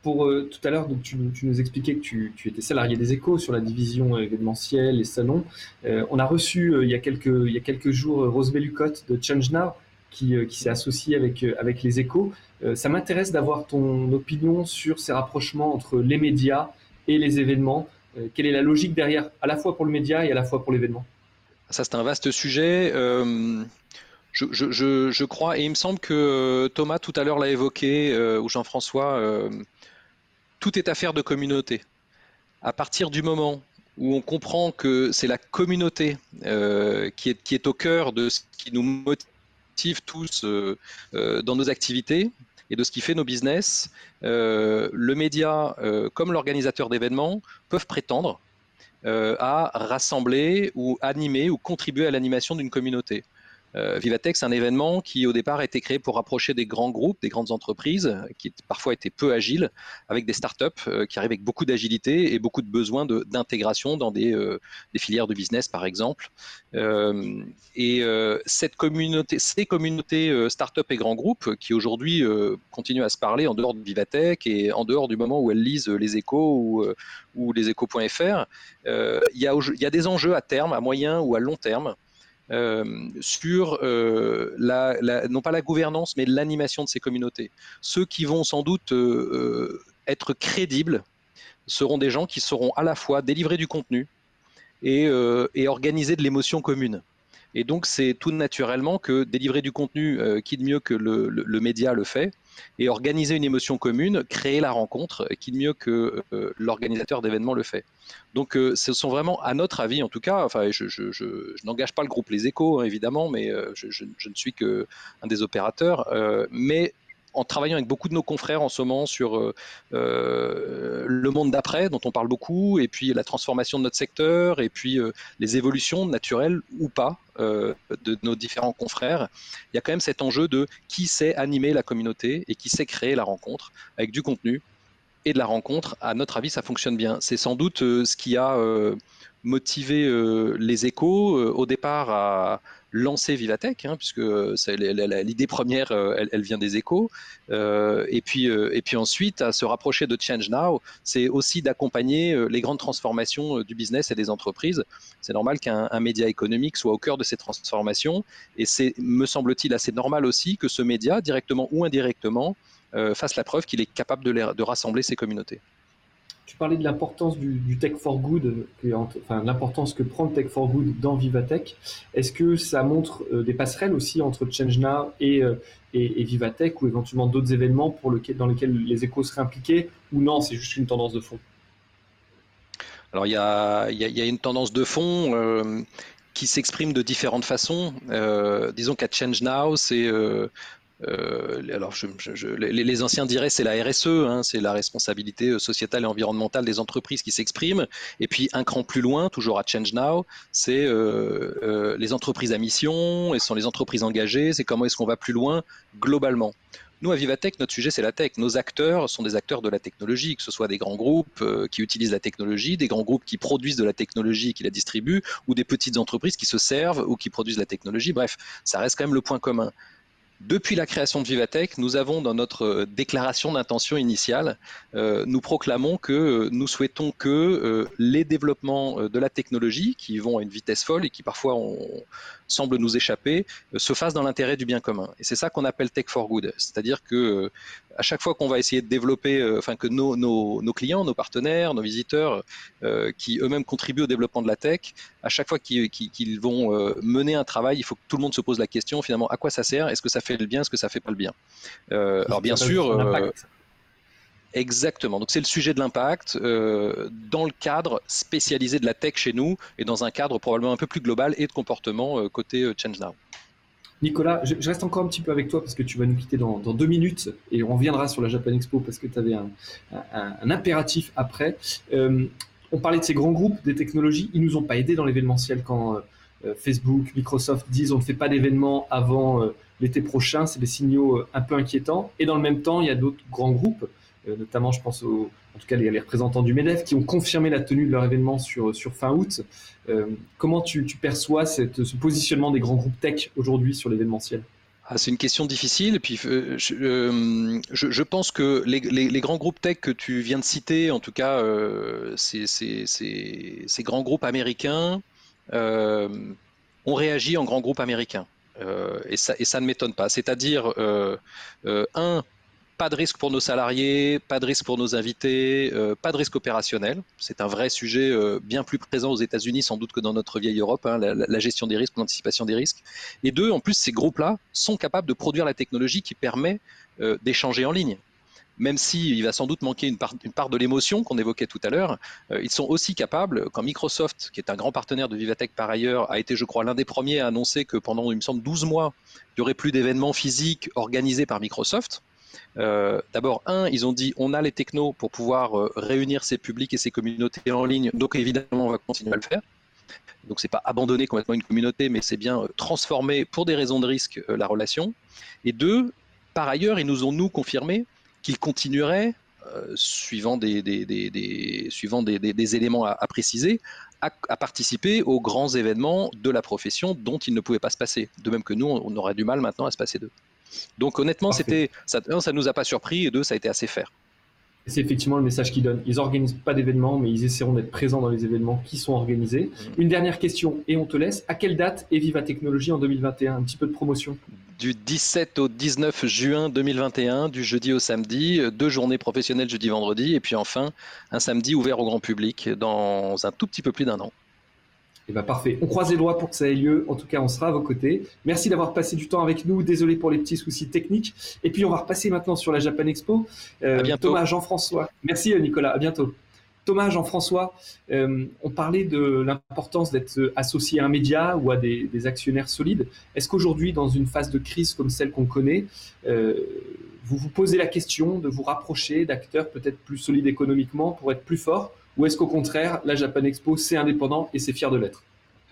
pour euh, tout à l'heure, donc tu, nous expliquais que tu, étais salarié des Échos sur la division événementielle et salons. Euh, on a reçu il, y a quelques, il y a quelques jours Rose Lucotte de Change Now qui, qui s'est associée avec, avec les Échos. ça m'intéresse d'avoir ton opinion sur ces rapprochements entre les médias et les événements euh, Quelle est la logique derrière, à la fois pour le média et à la fois pour l'événement? Ça, c'est un vaste sujet. Euh, je, crois, et il me semble que Thomas tout à l'heure l'a évoqué, euh, ou Jean-François, tout est affaire de communauté. À partir du moment où on comprend que c'est la communauté qui est au cœur de ce qui nous motive tous dans nos activités, et de ce qui fait nos business, euh, le média euh, comme l'organisateur d'événements peuvent prétendre euh, à rassembler ou animer ou contribuer à l'animation d'une communauté. Euh, Vivatech, c'est un événement qui au départ a été créé pour rapprocher des grands groupes, des grandes entreprises, qui parfois étaient peu agiles, avec des startups euh, qui arrivent avec beaucoup d'agilité et beaucoup de besoins d'intégration dans euh, des, filières de business, par exemple. et cette communauté, ces communautés startups et grands groupes qui aujourd'hui continuent à se parler en dehors de Vivatech et en dehors du moment où elles lisent les échos ou, les échos.fr, il y a des enjeux à terme, à moyen ou à long terme euh, sur euh, la, non pas la gouvernance, mais l'animation de ces communautés. Ceux qui vont sans doute euh, être crédibles seront des gens qui sauront à la fois délivrer du contenu et organiser de l'émotion commune. Et donc, c'est tout naturellement que délivrer du contenu, qui de mieux que le, média le fait, et organiser une émotion commune, créer la rencontre, qui de mieux que l'organisateur d'événements le fait. Donc, ce sont vraiment, à notre avis en tout cas, enfin, je, n'engage pas le groupe Les Échos, hein, évidemment, mais je, ne suis qu'un des opérateurs, mais en travaillant avec beaucoup de nos confrères en ce moment sur euh, euh, le monde d'après, dont on parle beaucoup, et puis la transformation de notre secteur, et puis euh, les évolutions naturelles ou pas de nos différents confrères, il y a quand même cet enjeu de qui sait animer la communauté et qui sait créer la rencontre avec du contenu et de la rencontre. À notre avis, ça fonctionne bien. C'est sans doute ce qui a motivé les échos au départ à lancer Vivatech, hein, puisque l'idée première, euh, elle, vient des échos. Euh, et, puis, euh, ensuite, à se rapprocher de Change Now, c'est aussi d'accompagner les grandes transformations du business et des entreprises. C'est normal qu'un média économique soit au cœur de ces transformations. Et c'est, me semble-t-il, assez normal aussi que ce média, directement ou indirectement, fasse la preuve qu'il est capable de, de rassembler ces communautés. Tu parlais de l'importance du, Tech for Good, enfin l'importance que prend le Tech for Good dans Vivatech. Est-ce que ça montre euh, des passerelles aussi entre ChangeNow et, euh, et, Vivatech ou éventuellement d'autres événements pour dans lesquels les échos seraient impliqués ou non, c'est juste une tendance de fond? Alors il y a, une tendance de fond. Euh, qui s'exprime de différentes façons. disons qu'à ChangeNow, c'est euh, alors, les, anciens diraient c'est la RSE, hein, c'est la responsabilité euh, sociétale et environnementale des entreprises qui s'expriment. Et puis un cran plus loin, toujours à Change Now, c'est euh, les entreprises à mission, et sont les entreprises engagées, c'est comment est-ce qu'on va plus loin globalement. Nous, à Vivatech, notre sujet, c'est la tech. Nos acteurs sont des acteurs de la technologie, que ce soit des grands groupes qui utilisent la technologie, des grands groupes qui produisent de la technologie et qui la distribuent, ou des petites entreprises qui se servent ou qui produisent la technologie. Bref, ça reste quand même le point commun. Depuis la création de Vivatech, nous avons dans notre euh, déclaration d'intention initiale, euh, nous proclamons que euh, nous souhaitons que les développements de la technologie, qui vont à une vitesse folle et qui parfois semblent nous échapper, se fassent dans l'intérêt du bien commun. Et c'est ça qu'on appelle Tech for Good. C'est-à-dire que à chaque fois qu'on va essayer de développer, euh, enfin que nos, nos, clients, nos partenaires, nos visiteurs, euh, qui eux-mêmes contribuent au développement de la tech, à chaque fois qu'ils vont euh, mener un travail, il faut que tout le monde se pose la question finalement à quoi ça sert? Est-ce que ça fait le bien? Est-ce que ça fait pas le bien? Alors bien sûr. Exactement. Donc c'est le sujet de l'impact dans le cadre spécialisé de la tech chez nous et dans un cadre probablement un peu plus global et de comportement côté Change Now. Nicolas, je, reste encore un petit peu avec toi parce que tu vas nous quitter dans, deux minutes et on reviendra sur la Japan Expo parce que tu avais un, impératif après. Euh, on parlait de ces grands groupes des technologies, ils nous ont pas aidés dans l'événementiel quand euh, Facebook, Microsoft disent on ne fait pas d'événement avant euh, l'été prochain, c'est des signaux un peu inquiétants. Et dans le même temps, il y a d'autres grands groupes, notamment je pense aux, en tout cas les, représentants du MEDEF, qui ont confirmé la tenue de leur événement sur, fin août. Euh, comment tu, perçois ce positionnement des grands groupes tech aujourd'hui sur l'événementiel? Ah, c'est une question difficile. Puis, euh, euh, je, pense que les, grands groupes tech que tu viens de citer, en tout cas, ces, grands groupes américains, ont réagi en grands groupes américains. et, ça, et ça ne m'étonne pas. C'est-à-dire, un, pas de risque pour nos salariés, pas de risque pour nos invités, euh, pas de risque opérationnel. C'est un vrai sujet euh, bien plus présent aux États-Unis sans doute que dans notre vieille Europe, hein, la, gestion des risques, l'anticipation des risques. Et deux, en plus, ces groupes-là sont capables de produire la technologie qui permet euh, d'échanger en ligne. Même s'il va sans doute manquer une part, une part de l'émotion qu'on évoquait tout à l'heure, ils sont aussi capables, quand Microsoft, qui est un grand partenaire de Vivatech par ailleurs, a été, je crois, l'un des premiers à annoncer que pendant, il me semble, 12 mois, il n'y aurait plus d'événements physiques organisés par Microsoft, euh, d'abord, un, ils ont dit on a les technos pour pouvoir euh, réunir ces publics et ces communautés en ligne, donc évidemment on va continuer à le faire. Donc c'est pas abandonner complètement une communauté, mais c'est bien euh, transformer pour des raisons de risque la relation. Et deux, par ailleurs, ils nous ont nous confirmé qu'ils continueraient, suivant des, éléments à, préciser, à, participer aux grands événements de la profession dont ils ne pouvaient pas se passer. De même que nous, on aurait du mal maintenant à se passer d'eux. Donc honnêtement, c'était ça, un, ça nous a pas surpris et deux, ça a été assez fair. C'est effectivement le message qu'ils donnent. Ils n'organisent pas d'événements, mais ils essaieront d'être présents dans les événements qui sont organisés. Mmh. Une dernière question et on te laisse. À quelle date est Viva Technologie en 2021 Un? Petit peu de promotion. Du 17 au 19 juin 2021, du jeudi au samedi, deux journées professionnelles jeudi-vendredi, et puis enfin un samedi ouvert au grand public dans un tout petit peu plus d'un an. Eh ben parfait. On croise les doigts pour que ça ait lieu. En tout cas, on sera à vos côtés. Merci d'avoir passé du temps avec nous. Désolé pour les petits soucis techniques. Et puis, on va repasser maintenant sur la Japan Expo. Euh, Thomas, Jean-François. Merci, euh, Nicolas. À bientôt. Thomas, Jean-François, euh, on parlait de l'importance d'être associé à un média ou à des, actionnaires solides. Est-ce qu'aujourd'hui, dans une phase de crise comme celle qu'on connaît, vous vous posez la question de vous rapprocher d'acteurs peut-être plus solides économiquement pour être plus forts ou est-ce qu'au contraire, la Japan Expo, c'est indépendant et c'est fier de l'être?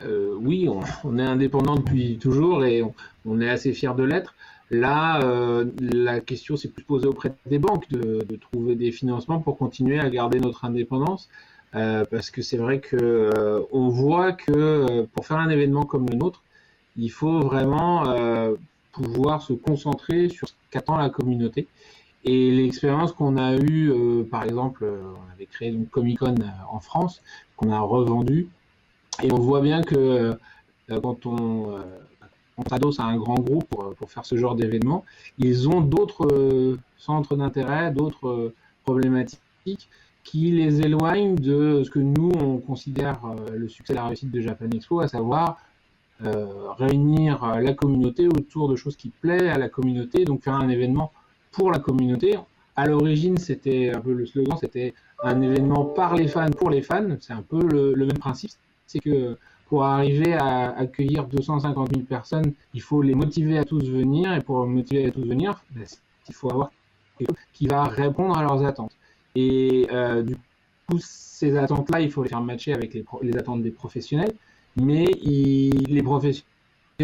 Euh, Oui, on, est indépendant depuis toujours et on, est assez fier de l'être. Là, euh, la question s'est plus posée auprès des banques de, trouver des financements pour continuer à garder notre indépendance. Euh, parce que c'est vrai que on voit que pour faire un événement comme le nôtre, il faut vraiment pouvoir se concentrer sur ce qu'attend la communauté et l'expérience qu'on a eue, euh, par exemple, euh, on avait créé une Comic Con euh, en France, qu'on a revendue, et on voit bien que quand on, s'adosse à un grand groupe pour, faire ce genre d'événement, ils ont d'autres centres d'intérêt, d'autres problématiques qui les éloignent de ce que nous, on considère le succès et la réussite de Japan Expo, à savoir réunir la communauté autour de choses qui plaisent à la communauté, donc faire un événement pour la communauté. À l'origine, c'était un peu le slogan, c'était un événement par les fans pour les fans. C'est un peu le, même principe. C'est que pour arriver à accueillir 250 000 personnes, il faut les motiver à tous venir. Et pour motiver à tous venir, ben, il faut avoir quelque chose qui va répondre à leurs attentes. Et euh, du coup, ces attentes-là, il faut les faire matcher avec les, les attentes des professionnels. Mais les professionnels,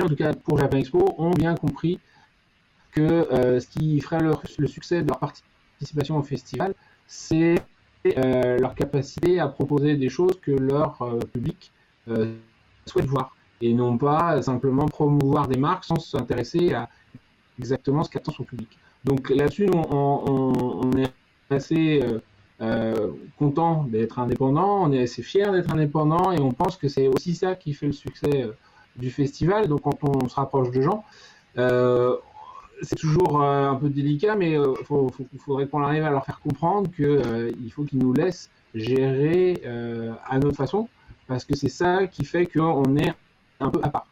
en tout cas pour Japan Expo, ont bien compris que euh, ce qui ferait le succès de leur participation au festival, c'est euh, leur capacité à proposer des choses que leur euh, public souhaite voir et non pas simplement promouvoir des marques sans s'intéresser à exactement ce qu'attend son public. Donc là-dessus, on, est assez content d'être indépendant, on est assez fier d'être indépendant et on pense que c'est aussi ça qui fait le succès du festival. Donc quand on se rapproche de gens, c'est toujours euh, un peu délicat, mais il euh, faudrait qu'on arrive à leur faire comprendre qu'il euh, faut qu'ils nous laissent gérer à notre façon, parce que c'est ça qui fait qu'on est un peu à part.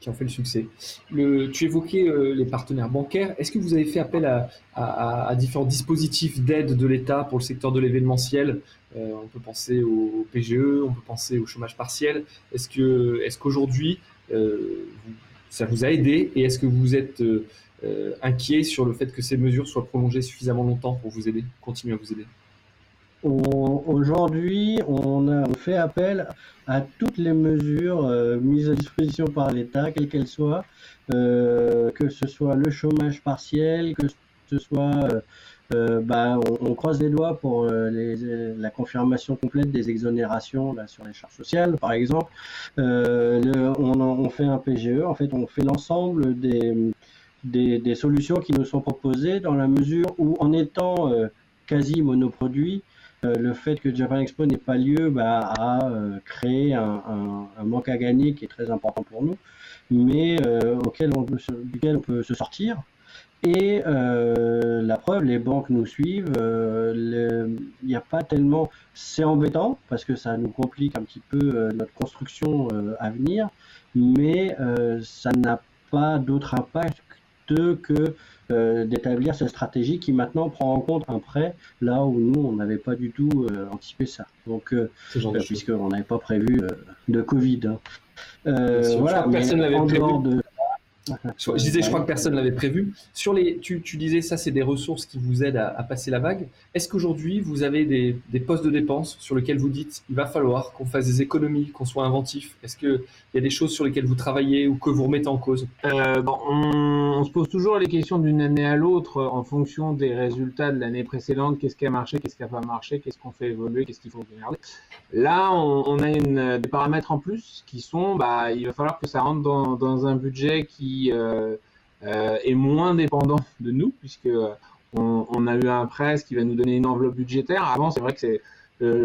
Qui ont fait le succès. Tu évoquais les partenaires bancaires. Est-ce que vous avez fait appel à, différents dispositifs d'aide de l'État pour le secteur de l'événementiel? On peut penser au PGE, on peut penser au chômage partiel. Est-ce est-ce qu'aujourd'hui, ça vous a aidé et est-ce que vous êtes euh, euh, inquiet sur le fait que ces mesures soient prolongées suffisamment longtemps pour vous aider, continuer à vous aider? Aujourd'hui, on a fait appel à toutes les mesures euh, mises à disposition par l'État, quelles qu'elles soient, que ce soit le chômage partiel, que ce soit euh, bah, on, croise les doigts pour euh, la confirmation complète des exonérations sur les charges sociales, par exemple. Euh, on, fait un PGE, en fait, on fait l'ensemble des, solutions qui nous sont proposées dans la mesure où, en étant quasi monoproduit, le fait que Japan Expo n'ait pas lieu bah, a créé un, manque à gagner qui est très important pour nous, mais auquel duquel on peut se sortir. Et euh, la preuve, les banques nous suivent. Euh, il n'y a pas tellement. C'est embêtant parce que ça nous complique un petit peu euh, notre construction à venir, mais ça n'a pas d'autre impact que d'établir cette stratégie qui maintenant prend en compte un prêt là où nous on n'avait pas du tout anticipé ça. Donc, puisqu'on n'avait pas prévu de Covid. Hein. voilà, mais en dehors de je, disais, je crois que personne ne l'avait prévu. Sur les, tu, disais, ça, c'est des ressources qui vous aident à, passer la vague. Est-ce qu'aujourd'hui, vous avez des, postes de dépenses sur lesquels vous dites, il va falloir qu'on fasse des économies, qu'on soit inventif? Est-ce qu'il y a des choses sur lesquelles vous travaillez ou que vous remettez en cause? Euh, on, se pose toujours les questions d'une année à l'autre en fonction des résultats de l'année précédente. Qu'est-ce qui a marché, qu'est-ce qui n'a pas marché, qu'est-ce qu'on fait évoluer, qu'est-ce qu'il faut garder. Là, on, a une, des paramètres en plus qui sont, bah, il va falloir que ça rentre dans, dans un budget qui euh, euh, est moins dépendant de nous, puisque euh, on, a eu un presse qui va nous donner une enveloppe budgétaire. Avant, c'est vrai que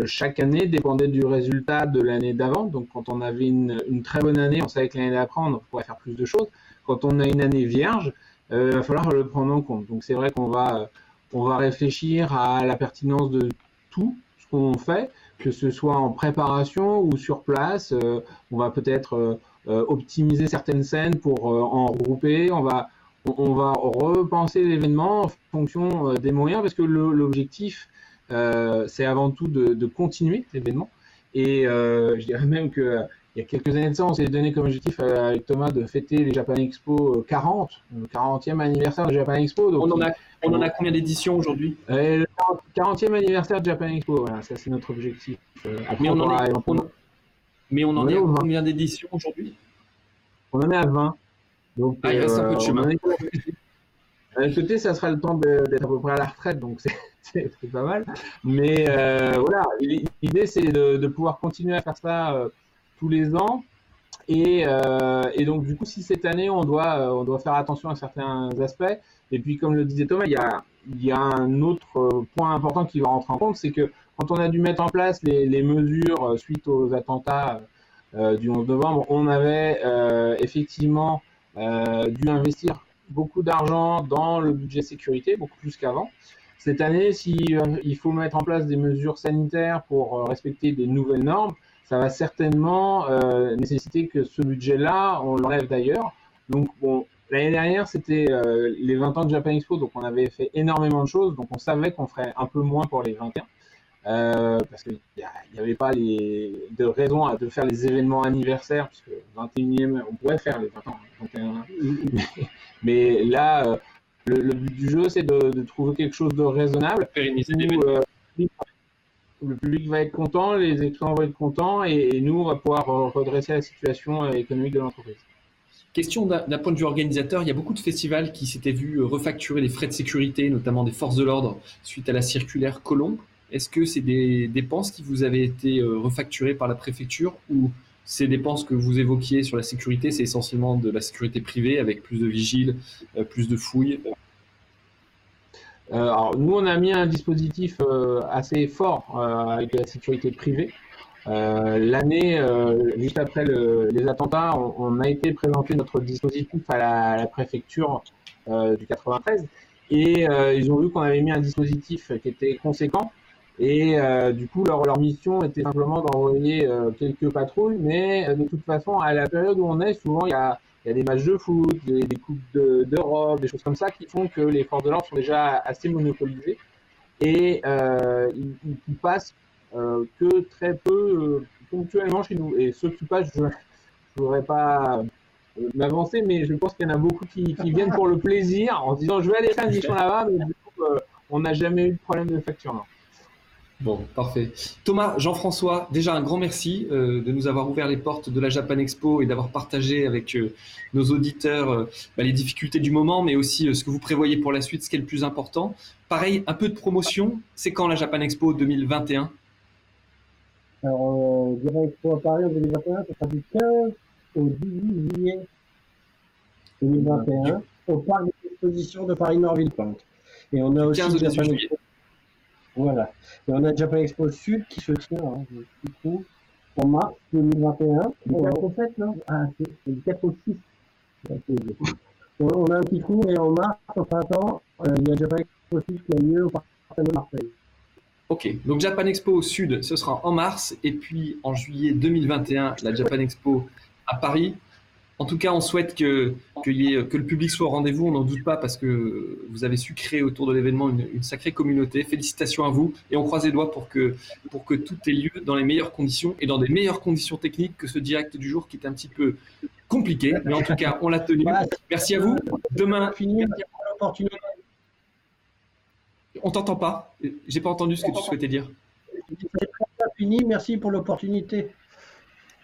chaque année dépendait du résultat de l'année d'avant. Donc, quand on avait une, très bonne année, on savait que l'année d'après, on pourrait faire plus de choses. Quand on a une année vierge, il va falloir le prendre en compte. Donc, c'est vrai qu'on va, on va réfléchir à la pertinence de tout ce qu'on fait que ce soit en préparation ou sur place. on va peut-être optimiser certaines scènes pour en regrouper. On va, on, va repenser l'événement en fonction des moyens parce que l'objectif, c'est avant tout de, de continuer l'événement. Et je dirais même que il y a quelques années de ça, on s'est donné comme objectif euh, avec Thomas de fêter les Japan Expo 40, euh, le 40e anniversaire de Japan Expo. on, en a, on en a combien d'éditions aujourd'hui? Euh, Le 40e anniversaire de Japan Expo, voilà, ça c'est notre objectif. mais, on en est, mais on en est à combien d'éditions aujourd'hui? On en est à 20. Donc, ah, il reste un peu de chemin. D'un côté, ça sera le temps d'être à peu près à la retraite, donc c'est *laughs* pas mal. Mais voilà, l'idée c'est de, de, pouvoir continuer à faire ça tous les ans. Euh, et, donc, du coup, si cette année, on doit, euh, on doit faire attention à certains aspects, et puis, comme le disait Thomas, il y a, il y a un autre euh, point important qui va rentrer en compte, c'est que quand on a dû mettre en place les, mesures suite aux attentats du 11 novembre, on avait effectivement dû investir beaucoup d'argent dans le budget sécurité, beaucoup plus qu'avant. Cette année, s'il il faut mettre en place des mesures sanitaires pour respecter des nouvelles normes, ça va certainement euh, nécessiter que ce budget-là, on l'enlève d'ailleurs. Donc, l'année dernière, c'était euh, les 20 ans de Japan Expo, donc on avait fait énormément de choses, donc on savait qu'on ferait un peu moins pour les 21. Euh, parce qu'il n'y avait pas les, de raison de faire les événements anniversaires, puisque 21e, on pourrait faire les 20 ans, 21, mais, *laughs* mais, là, le, but du jeu, c'est de, trouver quelque chose de raisonnable. Pérenniser le public va être content, les étudiants vont être contents et, nous, on va pouvoir redresser la situation euh, économique de l'entreprise. Question d'un point de vue organisateur, il y a beaucoup de festivals qui s'étaient vus euh, refacturer les frais de sécurité, notamment des forces de l'ordre, suite à la circulaire Colomb. Est-ce que c'est des dépenses qui vous avaient été euh, refacturées par la préfecture ou ces dépenses que vous évoquiez sur la sécurité, c'est essentiellement de la sécurité privée avec plus de vigiles, plus de fouilles euh, alors, nous, on a mis un dispositif euh, assez fort euh, avec la sécurité privée. L'année, juste après les attentats, on, a été présenter notre dispositif à la, préfecture du 93 et ils ont vu qu'on avait mis un dispositif qui était conséquent et du coup leur, leur mission était simplement d'envoyer quelques patrouilles mais de toute façon à la période où on est souvent il y a y a des matchs de foot, des, des coupes d'Europe, des choses comme ça qui font que les forces de l'ordre sont déjà assez monopolisées et euh, ils, passent euh, que très peu euh, ponctuellement chez nous. Et ceux qui passent, je ne voudrais pas euh, m'avancer, mais je pense qu'il y en a beaucoup qui, qui, viennent pour le plaisir en disant je vais aller faire une édition là-bas, mais du coup, euh, on n'a jamais eu de problème de facture. Bon, parfait. Thomas, Jean-François, déjà un grand merci euh, de nous avoir ouvert les portes de la Japan Expo et d'avoir partagé avec euh, nos auditeurs euh, bah, les difficultés du moment, mais aussi ce que vous prévoyez pour la suite, ce qui est le plus important. Pareil, un peu de promotion. C'est quand la Japan Expo 2021 Alors, Japan Expo à Paris en 2021, ça sera du 15 au 18 juillet 2021 au parc d'exposition de Paris-Nord-Villepinte. Et on a aussi Japan Expo voilà. Et on a Japan Expo Sud qui se tient hein, du coup, en mars 2021. Le 4 au 7, non? Ah, c'est le 4 au 6. On a un petit trou et en mars, au printemps, euh, il y a Japan Expo Sud qui a lieu au parc de Marseille. Ok, donc Japan Expo Sud, ce sera en mars, et puis en juillet 2021, la Japan Expo à Paris. En tout cas, on souhaite que, que, que le public soit au rendez-vous, on n'en doute pas, parce que vous avez su créer autour de l'événement une, sacrée communauté. Félicitations à vous, et on croise les doigts pour que, pour que tout ait lieu dans les meilleures conditions et dans des meilleures conditions techniques que ce direct du jour qui est un petit peu compliqué. Mais en tout cas, on l'a tenu. Merci à vous. Demain. On t'entend pas. J'ai pas entendu ce que tu souhaitais dire. Fini. Merci pour l'opportunité.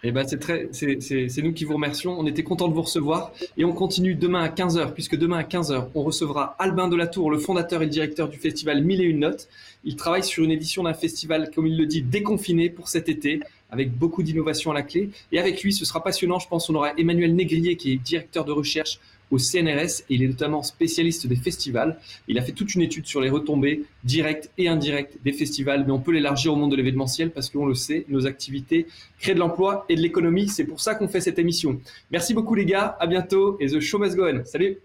Eh ben, c'est très, c'est nous qui vous remercions. On était content de vous recevoir et on continue demain à 15h, puisque demain à 15h, on recevra Albin Delatour, le fondateur et le directeur du festival Mille et une notes. Il travaille sur une édition d'un festival, comme il le dit, déconfiné pour cet été, avec beaucoup d'innovation à la clé. Et avec lui, ce sera passionnant. Je pense on aura Emmanuel Négrier, qui est directeur de recherche au CNRS et il est notamment spécialiste des festivals. Il a fait toute une étude sur les retombées directes et indirectes des festivals, mais on peut l'élargir au monde de l'événementiel parce qu'on le sait, nos activités créent de l'emploi et de l'économie. C'est pour ça qu'on fait cette émission. Merci beaucoup les gars, à bientôt et The Show Must Go On. Salut